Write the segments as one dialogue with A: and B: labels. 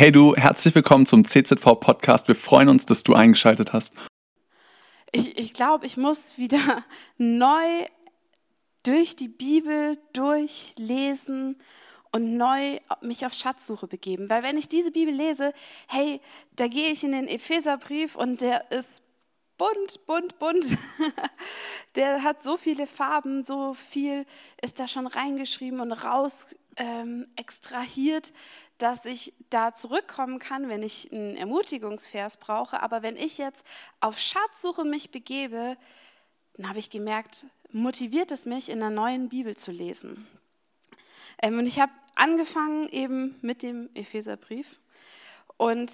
A: Hey du, herzlich willkommen zum CZV Podcast. Wir freuen uns, dass du eingeschaltet hast.
B: Ich, ich glaube, ich muss wieder neu durch die Bibel durchlesen und neu mich auf Schatzsuche begeben. Weil wenn ich diese Bibel lese, hey, da gehe ich in den Epheserbrief und der ist bunt, bunt, bunt. Der hat so viele Farben, so viel ist da schon reingeschrieben und raus ähm, extrahiert, dass ich da zurückkommen kann, wenn ich einen Ermutigungsvers brauche. Aber wenn ich jetzt auf Schatzsuche mich begebe, dann habe ich gemerkt, motiviert es mich, in der neuen Bibel zu lesen. Ähm, und ich habe angefangen eben mit dem Epheserbrief und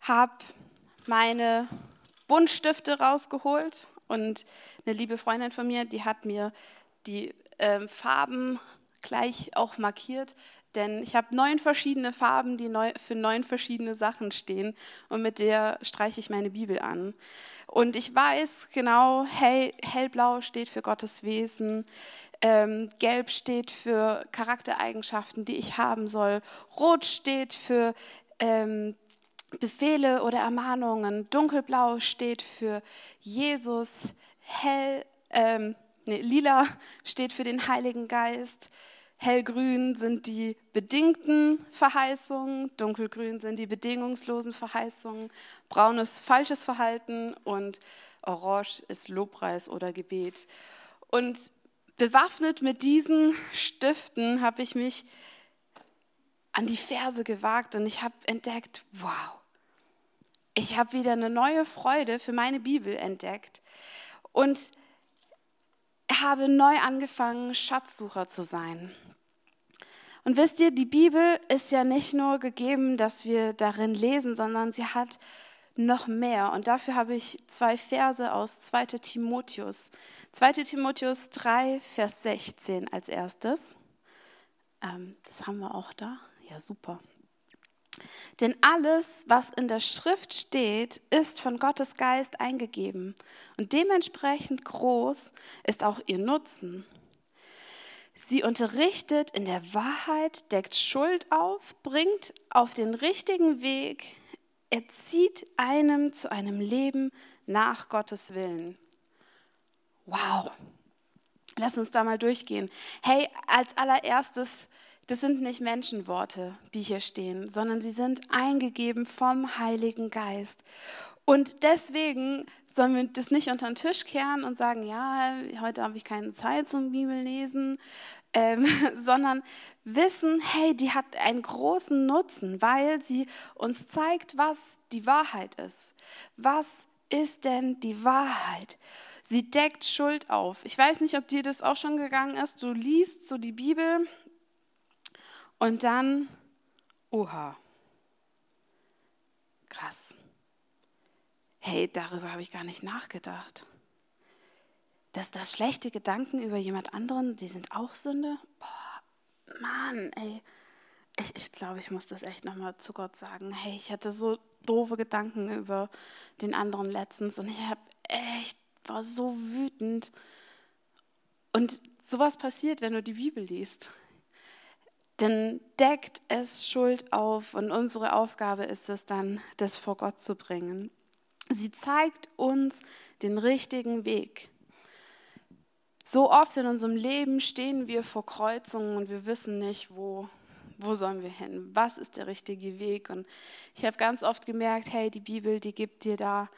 B: habe meine Buntstifte rausgeholt und eine liebe Freundin von mir, die hat mir die äh, Farben gleich auch markiert, denn ich habe neun verschiedene Farben, die neu, für neun verschiedene Sachen stehen und mit der streiche ich meine Bibel an. Und ich weiß genau, hell, hellblau steht für Gottes Wesen, ähm, gelb steht für Charaktereigenschaften, die ich haben soll, rot steht für ähm, Befehle oder Ermahnungen. Dunkelblau steht für Jesus. Hell, ähm, nee, lila steht für den Heiligen Geist. Hellgrün sind die bedingten Verheißungen, dunkelgrün sind die bedingungslosen Verheißungen, braun ist falsches Verhalten und orange ist Lobpreis oder Gebet. Und bewaffnet mit diesen Stiften habe ich mich an die Verse gewagt und ich habe entdeckt, wow, ich habe wieder eine neue Freude für meine Bibel entdeckt und habe neu angefangen, Schatzsucher zu sein. Und wisst ihr, die Bibel ist ja nicht nur gegeben, dass wir darin lesen, sondern sie hat noch mehr. Und dafür habe ich zwei Verse aus 2 Timotheus. 2 Timotheus 3, Vers 16 als erstes. Ähm, das haben wir auch da. Ja, super. Denn alles, was in der Schrift steht, ist von Gottes Geist eingegeben. Und dementsprechend groß ist auch ihr Nutzen. Sie unterrichtet in der Wahrheit, deckt Schuld auf, bringt auf den richtigen Weg, erzieht einem zu einem Leben nach Gottes Willen. Wow. Lass uns da mal durchgehen. Hey, als allererstes das sind nicht Menschenworte, die hier stehen, sondern sie sind eingegeben vom Heiligen Geist. Und deswegen sollen wir das nicht unter den Tisch kehren und sagen, ja, heute habe ich keine Zeit zum Bibellesen, ähm, sondern wissen, hey, die hat einen großen Nutzen, weil sie uns zeigt, was die Wahrheit ist. Was ist denn die Wahrheit? Sie deckt Schuld auf. Ich weiß nicht, ob dir das auch schon gegangen ist. Du liest so die Bibel und dann, oha, krass. Hey, darüber habe ich gar nicht nachgedacht. Dass das schlechte Gedanken über jemand anderen, die sind auch Sünde? Boah, Mann, ey. Ich, ich glaube, ich muss das echt nochmal zu Gott sagen. Hey, ich hatte so doofe Gedanken über den anderen letztens und ich habe echt, war so wütend. Und sowas passiert, wenn du die Bibel liest dann deckt es Schuld auf und unsere Aufgabe ist es dann, das vor Gott zu bringen. Sie zeigt uns den richtigen Weg. So oft in unserem Leben stehen wir vor Kreuzungen und wir wissen nicht, wo, wo sollen wir hin, was ist der richtige Weg. Und ich habe ganz oft gemerkt, hey, die Bibel, die gibt dir da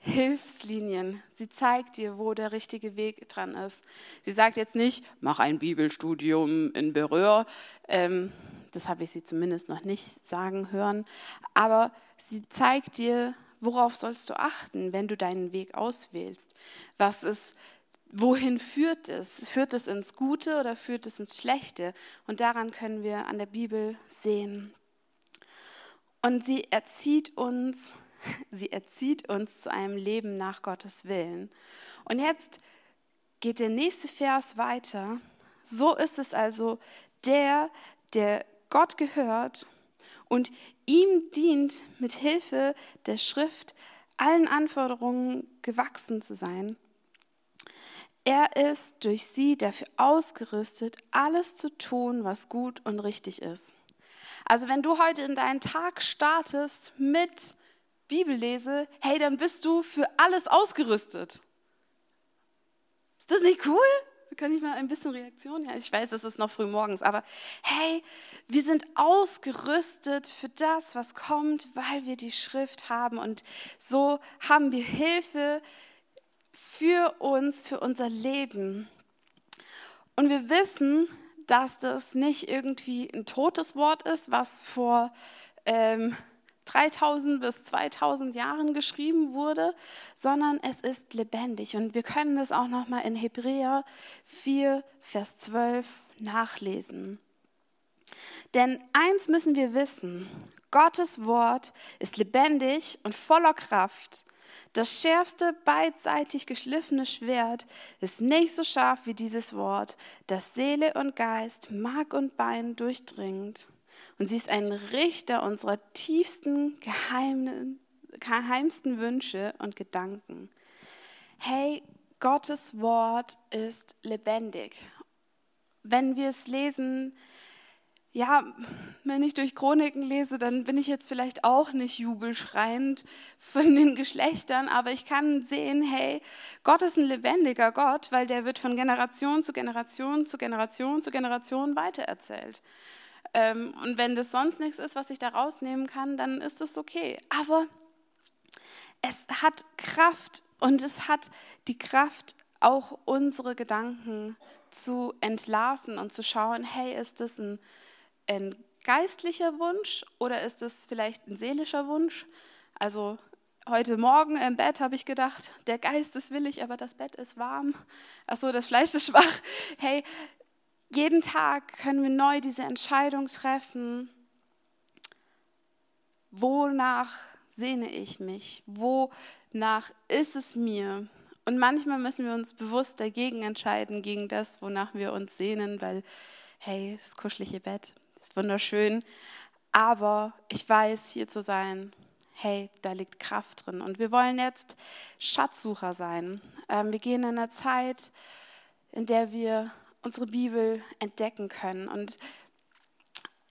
B: Hilfslinien. Sie zeigt dir, wo der richtige Weg dran ist. Sie sagt jetzt nicht, mach ein Bibelstudium in Berühr. Ähm, das habe ich sie zumindest noch nicht sagen hören. Aber sie zeigt dir, worauf sollst du achten, wenn du deinen Weg auswählst. Was ist, wohin führt es? Führt es ins Gute oder führt es ins Schlechte? Und daran können wir an der Bibel sehen. Und sie erzieht uns Sie erzieht uns zu einem Leben nach Gottes Willen. Und jetzt geht der nächste Vers weiter. So ist es also, der, der Gott gehört und ihm dient, mit Hilfe der Schrift allen Anforderungen gewachsen zu sein. Er ist durch sie dafür ausgerüstet, alles zu tun, was gut und richtig ist. Also wenn du heute in deinen Tag startest mit Bibellese, hey, dann bist du für alles ausgerüstet. Ist das nicht cool? Kann ich mal ein bisschen Reaktion? Ja, ich weiß, es ist noch früh morgens, aber hey, wir sind ausgerüstet für das, was kommt, weil wir die Schrift haben und so haben wir Hilfe für uns, für unser Leben. Und wir wissen, dass das nicht irgendwie ein totes Wort ist, was vor ähm, 3000 bis 2000 Jahren geschrieben wurde, sondern es ist lebendig. Und wir können das auch nochmal in Hebräer 4, Vers 12 nachlesen. Denn eins müssen wir wissen, Gottes Wort ist lebendig und voller Kraft. Das schärfste, beidseitig geschliffene Schwert ist nicht so scharf wie dieses Wort, das Seele und Geist, Mark und Bein durchdringt und sie ist ein Richter unserer tiefsten, geheimen, geheimsten Wünsche und Gedanken. Hey, Gottes Wort ist lebendig. Wenn wir es lesen, ja, wenn ich durch Chroniken lese, dann bin ich jetzt vielleicht auch nicht jubelschreiend von den Geschlechtern, aber ich kann sehen, hey, Gott ist ein lebendiger Gott, weil der wird von Generation zu Generation zu Generation zu Generation weitererzählt. Ähm, und wenn das sonst nichts ist, was ich da rausnehmen kann, dann ist das okay. Aber es hat Kraft und es hat die Kraft, auch unsere Gedanken zu entlarven und zu schauen, hey, ist das ein, ein geistlicher Wunsch oder ist das vielleicht ein seelischer Wunsch? Also heute Morgen im Bett habe ich gedacht, der Geist ist willig, aber das Bett ist warm. Achso, das Fleisch ist schwach. Hey, jeden Tag können wir neu diese Entscheidung treffen, wonach sehne ich mich, wonach ist es mir. Und manchmal müssen wir uns bewusst dagegen entscheiden, gegen das, wonach wir uns sehnen, weil, hey, das kuschelige Bett ist wunderschön, aber ich weiß, hier zu sein, hey, da liegt Kraft drin. Und wir wollen jetzt Schatzsucher sein. Ähm, wir gehen in einer Zeit, in der wir unsere Bibel entdecken können. Und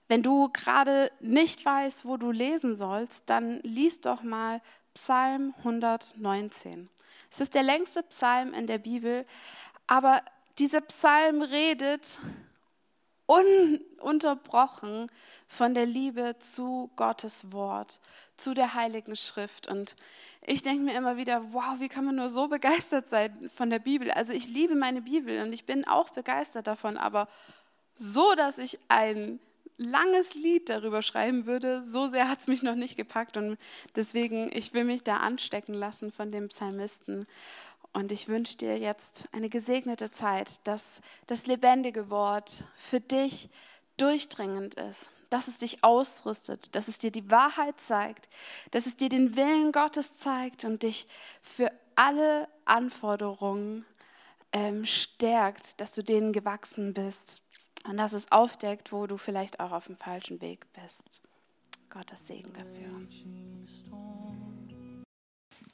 B: wenn du gerade nicht weißt, wo du lesen sollst, dann liest doch mal Psalm 119. Es ist der längste Psalm in der Bibel, aber dieser Psalm redet ununterbrochen von der Liebe zu Gottes Wort, zu der Heiligen Schrift. Und ich denke mir immer wieder, wow, wie kann man nur so begeistert sein von der Bibel? Also ich liebe meine Bibel und ich bin auch begeistert davon, aber so, dass ich ein langes Lied darüber schreiben würde, so sehr hat es mich noch nicht gepackt und deswegen, ich will mich da anstecken lassen von dem Psalmisten. Und ich wünsche dir jetzt eine gesegnete Zeit, dass das lebendige Wort für dich durchdringend ist dass es dich ausrüstet, dass es dir die Wahrheit zeigt, dass es dir den Willen Gottes zeigt und dich für alle Anforderungen ähm, stärkt, dass du denen gewachsen bist und dass es aufdeckt, wo du vielleicht auch auf dem falschen Weg bist. Gottes Segen dafür.